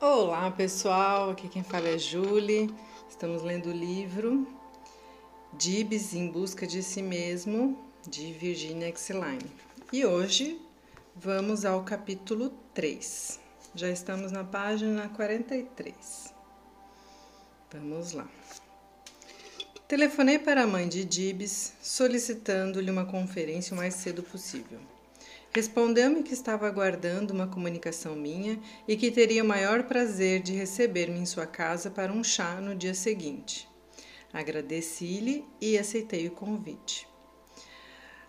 Olá pessoal, aqui quem fala é Julie. Estamos lendo o livro Dibs em Busca de Si Mesmo, de Virginia Exline. E hoje vamos ao capítulo 3. Já estamos na página 43. Vamos lá. Telefonei para a mãe de Dibs solicitando-lhe uma conferência o mais cedo possível. Respondeu-me que estava aguardando uma comunicação minha e que teria o maior prazer de receber-me em sua casa para um chá no dia seguinte. Agradeci-lhe e aceitei o convite.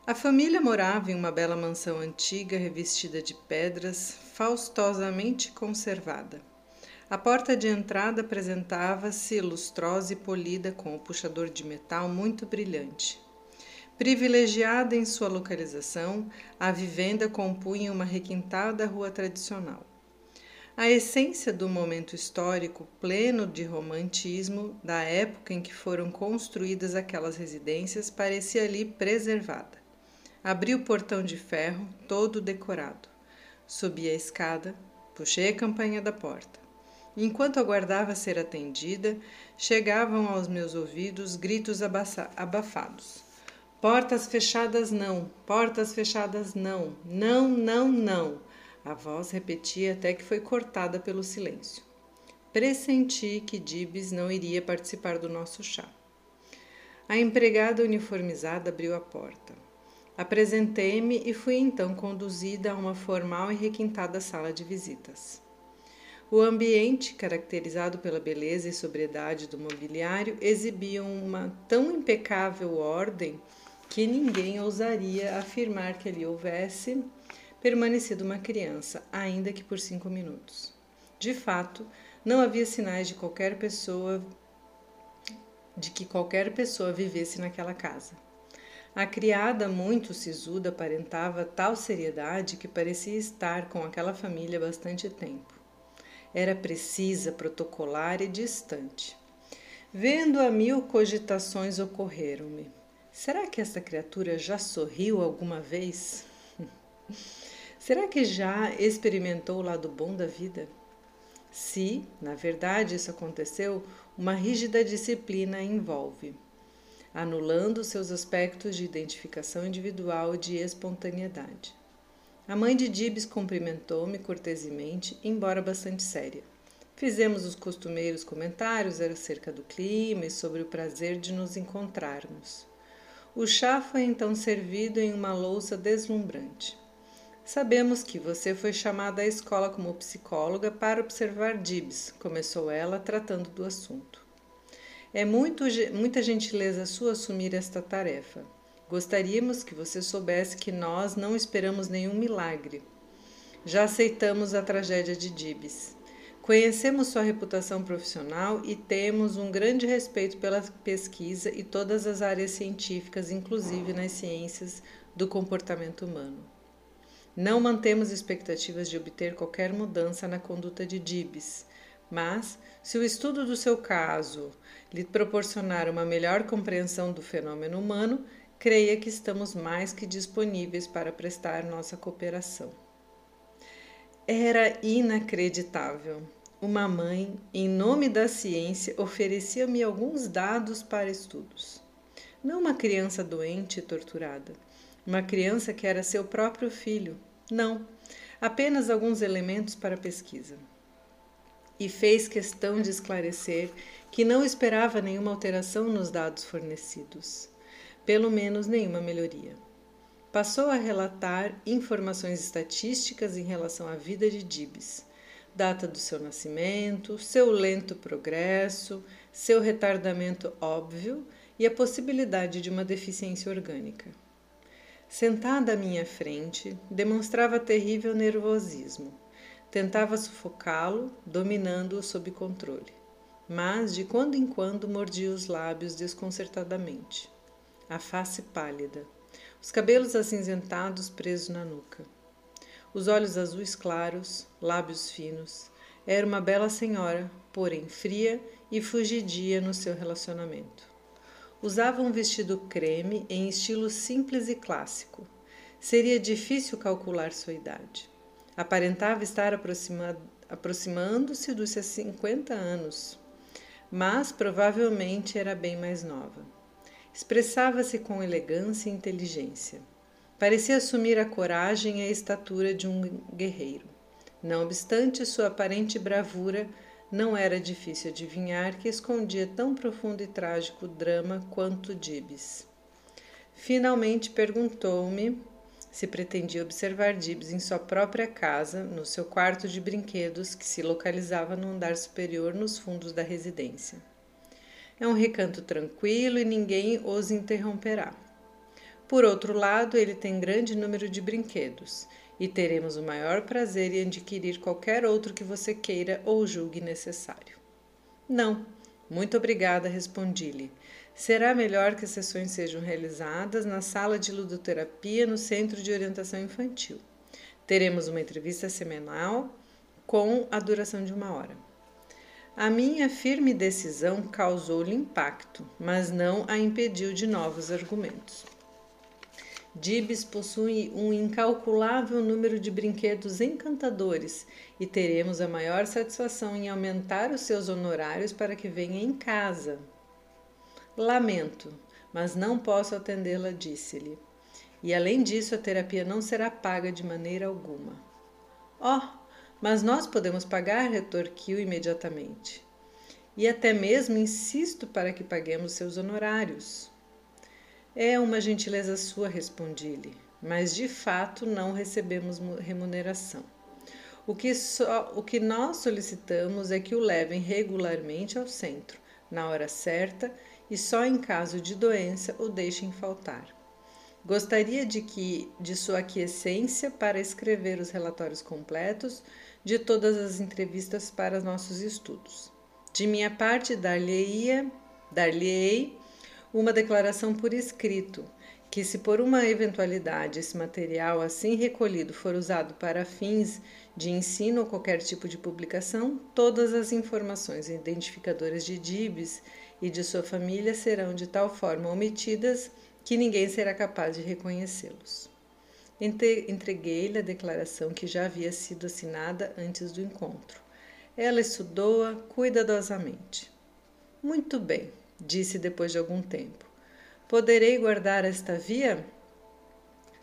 A família morava em uma bela mansão antiga revestida de pedras, faustosamente conservada. A porta de entrada apresentava-se lustrosa e polida com o puxador de metal muito brilhante. Privilegiada em sua localização, a vivenda compunha uma requintada rua tradicional. A essência do momento histórico pleno de romantismo da época em que foram construídas aquelas residências parecia ali preservada. Abri o portão de ferro, todo decorado. Subi a escada, puxei a campanha da porta. Enquanto aguardava ser atendida, chegavam aos meus ouvidos gritos abafados. Portas fechadas não, portas fechadas não, não, não, não. A voz repetia até que foi cortada pelo silêncio. Pressenti que Dibs não iria participar do nosso chá. A empregada uniformizada abriu a porta. Apresentei-me e fui então conduzida a uma formal e requintada sala de visitas. O ambiente, caracterizado pela beleza e sobriedade do mobiliário, exibia uma tão impecável ordem que ninguém ousaria afirmar que ali houvesse permanecido uma criança, ainda que por cinco minutos. De fato, não havia sinais de qualquer pessoa de que qualquer pessoa vivesse naquela casa. A criada, muito sisuda, aparentava tal seriedade que parecia estar com aquela família bastante tempo. Era precisa, protocolar e distante. Vendo a mil cogitações ocorreram-me. Será que essa criatura já sorriu alguma vez? Será que já experimentou o lado bom da vida? Se, na verdade, isso aconteceu, uma rígida disciplina a envolve, anulando seus aspectos de identificação individual e de espontaneidade. A mãe de Dibs cumprimentou-me cortesemente, embora bastante séria. Fizemos os costumeiros comentários acerca do clima e sobre o prazer de nos encontrarmos. O chá foi então servido em uma louça deslumbrante. Sabemos que você foi chamada à escola como psicóloga para observar Dibs, começou ela, tratando do assunto. É muito, muita gentileza sua assumir esta tarefa. Gostaríamos que você soubesse que nós não esperamos nenhum milagre. Já aceitamos a tragédia de Dibs. Conhecemos sua reputação profissional e temos um grande respeito pela pesquisa e todas as áreas científicas, inclusive nas ciências do comportamento humano. Não mantemos expectativas de obter qualquer mudança na conduta de Dibs, mas, se o estudo do seu caso lhe proporcionar uma melhor compreensão do fenômeno humano, creia que estamos mais que disponíveis para prestar nossa cooperação. Era inacreditável. Uma mãe, em nome da ciência, oferecia-me alguns dados para estudos. Não uma criança doente e torturada, uma criança que era seu próprio filho. Não, apenas alguns elementos para pesquisa. E fez questão de esclarecer que não esperava nenhuma alteração nos dados fornecidos, pelo menos nenhuma melhoria. Passou a relatar informações estatísticas em relação à vida de Dibs data do seu nascimento, seu lento progresso, seu retardamento óbvio e a possibilidade de uma deficiência orgânica. Sentada à minha frente, demonstrava terrível nervosismo. Tentava sufocá-lo, dominando-o sob controle. Mas, de quando em quando, mordia os lábios desconcertadamente. A face pálida, os cabelos acinzentados presos na nuca os olhos azuis claros, lábios finos. Era uma bela senhora, porém fria e fugidia no seu relacionamento. Usava um vestido creme em estilo simples e clássico. Seria difícil calcular sua idade. Aparentava estar aproxima aproximando-se dos seus 50 anos, mas provavelmente era bem mais nova. Expressava-se com elegância e inteligência. Parecia assumir a coragem e a estatura de um guerreiro. Não obstante sua aparente bravura, não era difícil adivinhar que escondia tão profundo e trágico drama quanto Dibs. Finalmente perguntou-me se pretendia observar Dibs em sua própria casa, no seu quarto de brinquedos, que se localizava no andar superior nos fundos da residência. É um recanto tranquilo e ninguém os interromperá. Por outro lado, ele tem grande número de brinquedos e teremos o maior prazer em adquirir qualquer outro que você queira ou julgue necessário. Não, muito obrigada, respondi-lhe. Será melhor que as sessões sejam realizadas na sala de ludoterapia no Centro de Orientação Infantil. Teremos uma entrevista semanal com a duração de uma hora. A minha firme decisão causou-lhe impacto, mas não a impediu de novos argumentos. Dibs possui um incalculável número de brinquedos encantadores e teremos a maior satisfação em aumentar os seus honorários para que venha em casa. Lamento, mas não posso atendê-la, disse-lhe. E além disso, a terapia não será paga de maneira alguma. Oh, mas nós podemos pagar, retorquiu imediatamente. E até mesmo insisto para que paguemos seus honorários. É uma gentileza sua, respondi-lhe, mas de fato não recebemos remuneração. O que, só, o que nós solicitamos é que o levem regularmente ao centro, na hora certa e só em caso de doença o deixem faltar. Gostaria de que de sua aquiescência para escrever os relatórios completos de todas as entrevistas para nossos estudos. De minha parte, dar-lhe-ei dar uma declaração por escrito, que, se por uma eventualidade esse material assim recolhido for usado para fins de ensino ou qualquer tipo de publicação, todas as informações identificadoras de DIBs e de sua família serão de tal forma omitidas que ninguém será capaz de reconhecê-los. Entreguei-lhe a declaração que já havia sido assinada antes do encontro. Ela estudou-a cuidadosamente. Muito bem, disse depois de algum tempo. Poderei guardar esta via?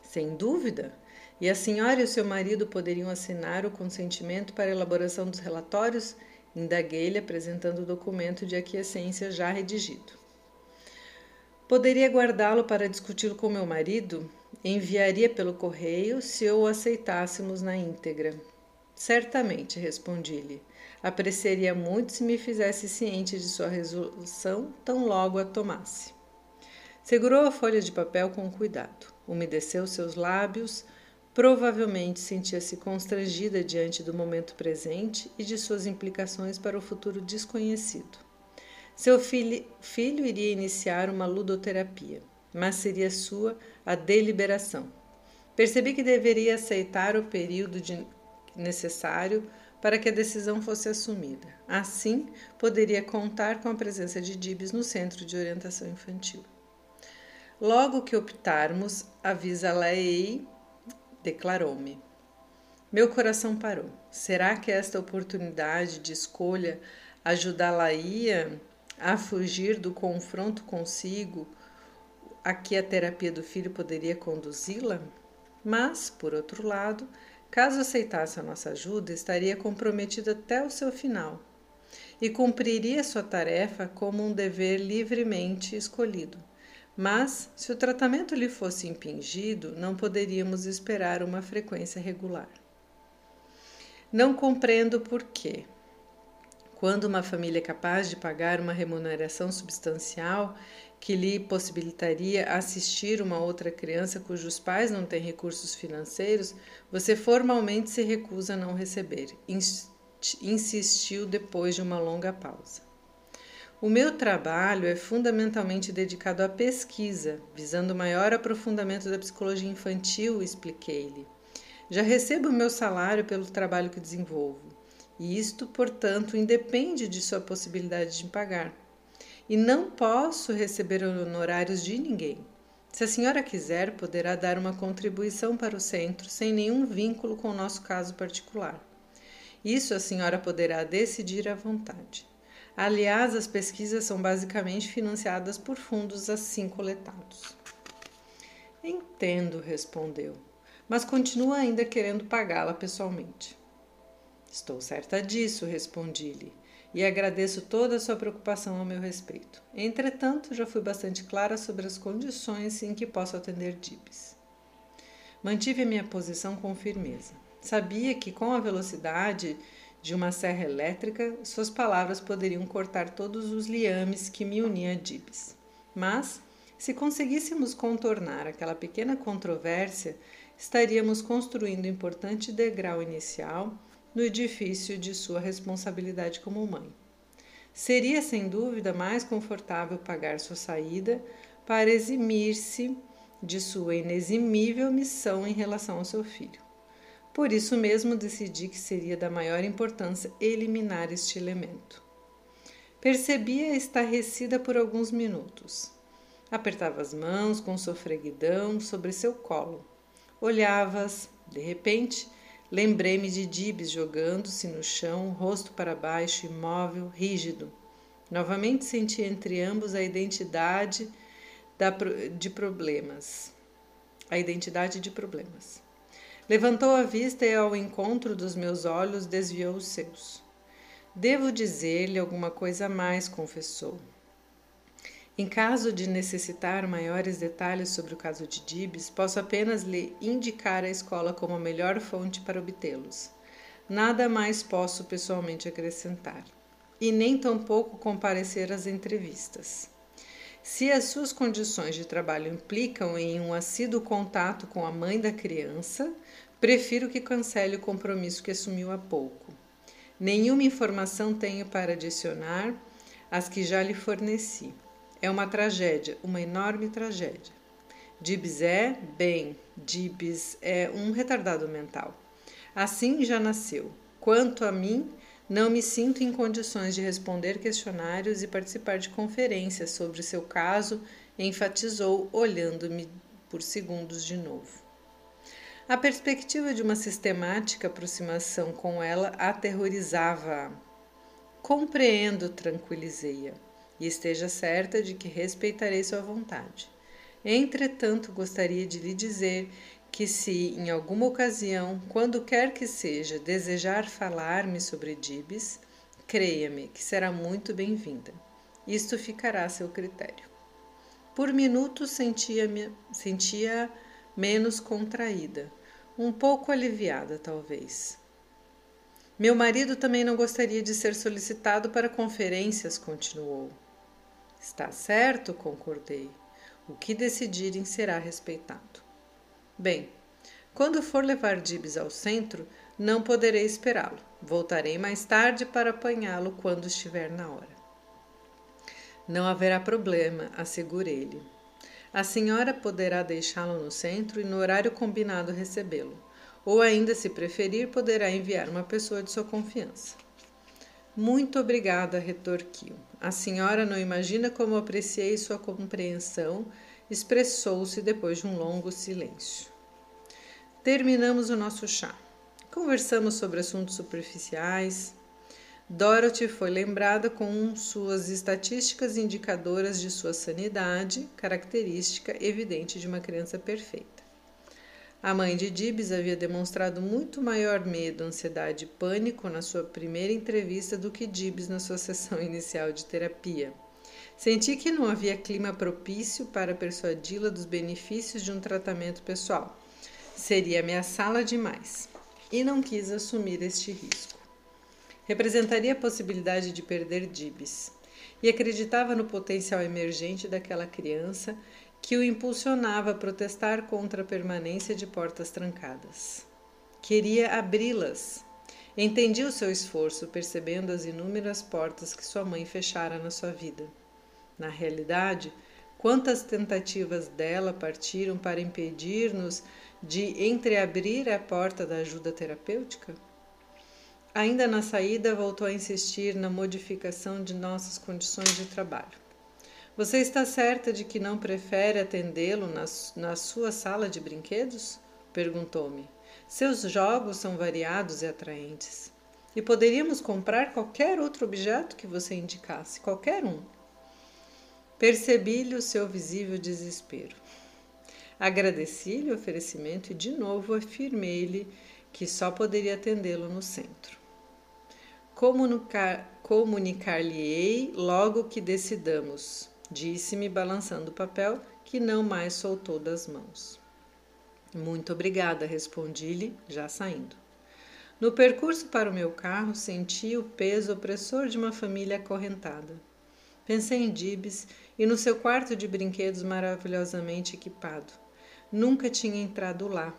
Sem dúvida. E a senhora e o seu marido poderiam assinar o consentimento para a elaboração dos relatórios? Indaguei-lhe, apresentando o documento de aquiescência já redigido. Poderia guardá-lo para discuti-lo com meu marido? Enviaria pelo correio se o aceitássemos na íntegra. Certamente, respondi-lhe. Apreciaria muito se me fizesse ciente de sua resolução tão logo a tomasse. Segurou a folha de papel com cuidado, umedeceu seus lábios, provavelmente sentia-se constrangida diante do momento presente e de suas implicações para o futuro desconhecido. Seu filho, filho iria iniciar uma ludoterapia, mas seria sua a deliberação. Percebi que deveria aceitar o período de, necessário para que a decisão fosse assumida. Assim, poderia contar com a presença de Dibs no Centro de Orientação Infantil. Logo que optarmos, avisa-la-ei, declarou-me. Meu coração parou. Será que esta oportunidade de escolha ajudá-la-ia a fugir do confronto consigo a que a terapia do filho poderia conduzi-la? Mas, por outro lado, Caso aceitasse a nossa ajuda, estaria comprometido até o seu final e cumpriria sua tarefa como um dever livremente escolhido. Mas, se o tratamento lhe fosse impingido, não poderíamos esperar uma frequência regular. Não compreendo por quê. Quando uma família é capaz de pagar uma remuneração substancial que lhe possibilitaria assistir uma outra criança cujos pais não têm recursos financeiros, você formalmente se recusa a não receber, insistiu depois de uma longa pausa. O meu trabalho é fundamentalmente dedicado à pesquisa, visando maior aprofundamento da psicologia infantil, expliquei-lhe. Já recebo o meu salário pelo trabalho que desenvolvo, isto, portanto, independe de sua possibilidade de pagar e não posso receber honorários de ninguém. Se a senhora quiser, poderá dar uma contribuição para o centro sem nenhum vínculo com o nosso caso particular. Isso a senhora poderá decidir à vontade. Aliás, as pesquisas são basicamente financiadas por fundos assim coletados. Entendo, respondeu, mas continua ainda querendo pagá-la pessoalmente. Estou certa disso, respondi-lhe, e agradeço toda a sua preocupação a meu respeito. Entretanto, já fui bastante clara sobre as condições em que posso atender Dibs. Mantive a minha posição com firmeza. Sabia que, com a velocidade de uma serra elétrica, suas palavras poderiam cortar todos os liames que me uniam a Dibs. Mas, se conseguíssemos contornar aquela pequena controvérsia, estaríamos construindo um importante degrau inicial no edifício de sua responsabilidade como mãe. Seria sem dúvida mais confortável pagar sua saída para eximir-se de sua ineximível missão em relação ao seu filho. Por isso mesmo decidi que seria da maior importância eliminar este elemento. Percebia estarrecida por alguns minutos. Apertava as mãos com sofreguidão sobre seu colo. Olhava-as, de repente, Lembrei-me de Dibs jogando-se no chão, rosto para baixo, imóvel, rígido. Novamente senti entre ambos a identidade da, de problemas. A identidade de problemas. Levantou a vista e, ao encontro dos meus olhos, desviou os seus. Devo dizer-lhe alguma coisa a mais, confessou. Em caso de necessitar maiores detalhes sobre o caso de Dibs, posso apenas lhe indicar a escola como a melhor fonte para obtê-los. Nada mais posso pessoalmente acrescentar, e nem tampouco comparecer às entrevistas. Se as suas condições de trabalho implicam em um assíduo contato com a mãe da criança, prefiro que cancele o compromisso que assumiu há pouco. Nenhuma informação tenho para adicionar às que já lhe forneci. É uma tragédia, uma enorme tragédia. Dibs é, bem, Dibs é um retardado mental. Assim já nasceu. Quanto a mim, não me sinto em condições de responder questionários e participar de conferências sobre seu caso, enfatizou, olhando-me por segundos de novo. A perspectiva de uma sistemática aproximação com ela aterrorizava-a. Compreendo, tranquilizei-a e esteja certa de que respeitarei sua vontade. Entretanto, gostaria de lhe dizer que, se em alguma ocasião, quando quer que seja, desejar falar-me sobre Dibs, creia-me que será muito bem-vinda. Isto ficará a seu critério. Por minutos sentia-me sentia menos contraída, um pouco aliviada, talvez. Meu marido também não gostaria de ser solicitado para conferências, continuou. Está certo, concordei. O que decidirem será respeitado. Bem, quando for levar Dibs ao centro, não poderei esperá-lo. Voltarei mais tarde para apanhá-lo quando estiver na hora. Não haverá problema, assegurei-lhe. A senhora poderá deixá-lo no centro e no horário combinado recebê-lo. Ou ainda, se preferir, poderá enviar uma pessoa de sua confiança. Muito obrigada, retorquiu. A senhora não imagina como apreciei sua compreensão, expressou-se depois de um longo silêncio. Terminamos o nosso chá. Conversamos sobre assuntos superficiais. Dorothy foi lembrada com suas estatísticas indicadoras de sua sanidade, característica evidente de uma criança perfeita. A mãe de Dibs havia demonstrado muito maior medo, ansiedade e pânico na sua primeira entrevista do que Dibs na sua sessão inicial de terapia. Senti que não havia clima propício para persuadi-la dos benefícios de um tratamento pessoal. Seria ameaçá-la demais. E não quis assumir este risco. Representaria a possibilidade de perder Dibs. E acreditava no potencial emergente daquela criança que o impulsionava a protestar contra a permanência de portas trancadas. Queria abri-las. Entendi o seu esforço, percebendo as inúmeras portas que sua mãe fechara na sua vida. Na realidade, quantas tentativas dela partiram para impedir-nos de entreabrir a porta da ajuda terapêutica? Ainda na saída, voltou a insistir na modificação de nossas condições de trabalho. Você está certa de que não prefere atendê-lo na, na sua sala de brinquedos? perguntou-me. Seus jogos são variados e atraentes. E poderíamos comprar qualquer outro objeto que você indicasse, qualquer um. Percebi-lhe o seu visível desespero. Agradeci-lhe o oferecimento e de novo afirmei-lhe que só poderia atendê-lo no centro. Comunicar-lhe-ei logo que decidamos, Disse-me, balançando o papel, que não mais soltou das mãos. Muito obrigada, respondi-lhe, já saindo. No percurso para o meu carro, senti o peso opressor de uma família acorrentada. Pensei em Dibs e no seu quarto de brinquedos maravilhosamente equipado. Nunca tinha entrado lá,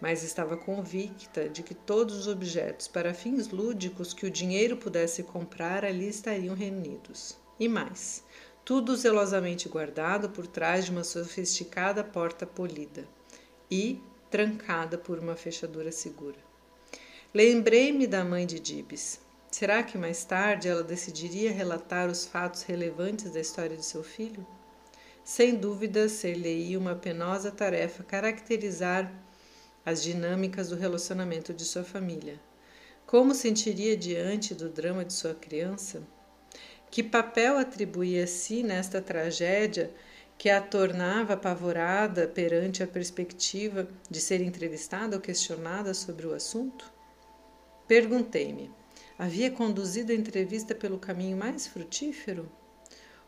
mas estava convicta de que todos os objetos para fins lúdicos que o dinheiro pudesse comprar ali estariam reunidos. E mais, tudo zelosamente guardado por trás de uma sofisticada porta polida e trancada por uma fechadura segura. Lembrei-me da mãe de Dibs. Será que mais tarde ela decidiria relatar os fatos relevantes da história de seu filho? Sem dúvida, ser-lhe-ia uma penosa tarefa caracterizar as dinâmicas do relacionamento de sua família. Como sentiria diante do drama de sua criança? Que papel atribuía a si nesta tragédia que a tornava apavorada perante a perspectiva de ser entrevistada ou questionada sobre o assunto? Perguntei-me: havia conduzido a entrevista pelo caminho mais frutífero?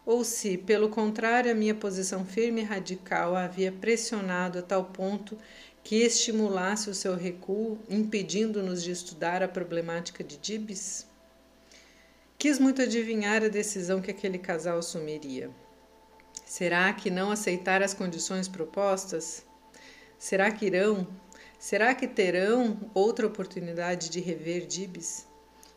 Ou se, pelo contrário, a minha posição firme e radical a havia pressionado a tal ponto que estimulasse o seu recuo, impedindo-nos de estudar a problemática de Dibs? Quis muito adivinhar a decisão que aquele casal assumiria. Será que não aceitar as condições propostas? Será que irão? Será que terão outra oportunidade de rever Dibs?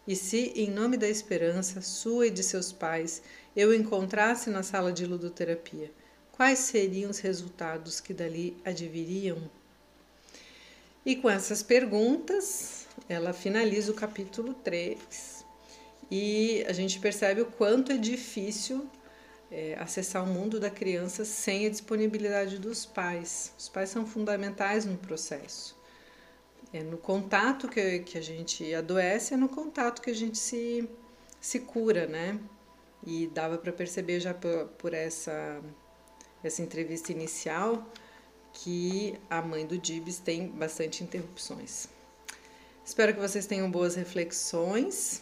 E se, em nome da esperança sua e de seus pais, eu encontrasse na sala de ludoterapia, quais seriam os resultados que dali adviriam? E com essas perguntas, ela finaliza o capítulo 3 e a gente percebe o quanto é difícil é, acessar o mundo da criança sem a disponibilidade dos pais. Os pais são fundamentais no processo. É no contato que, que a gente adoece, é no contato que a gente se, se cura, né? E dava para perceber já por, por essa, essa entrevista inicial que a mãe do Dibs tem bastante interrupções. Espero que vocês tenham boas reflexões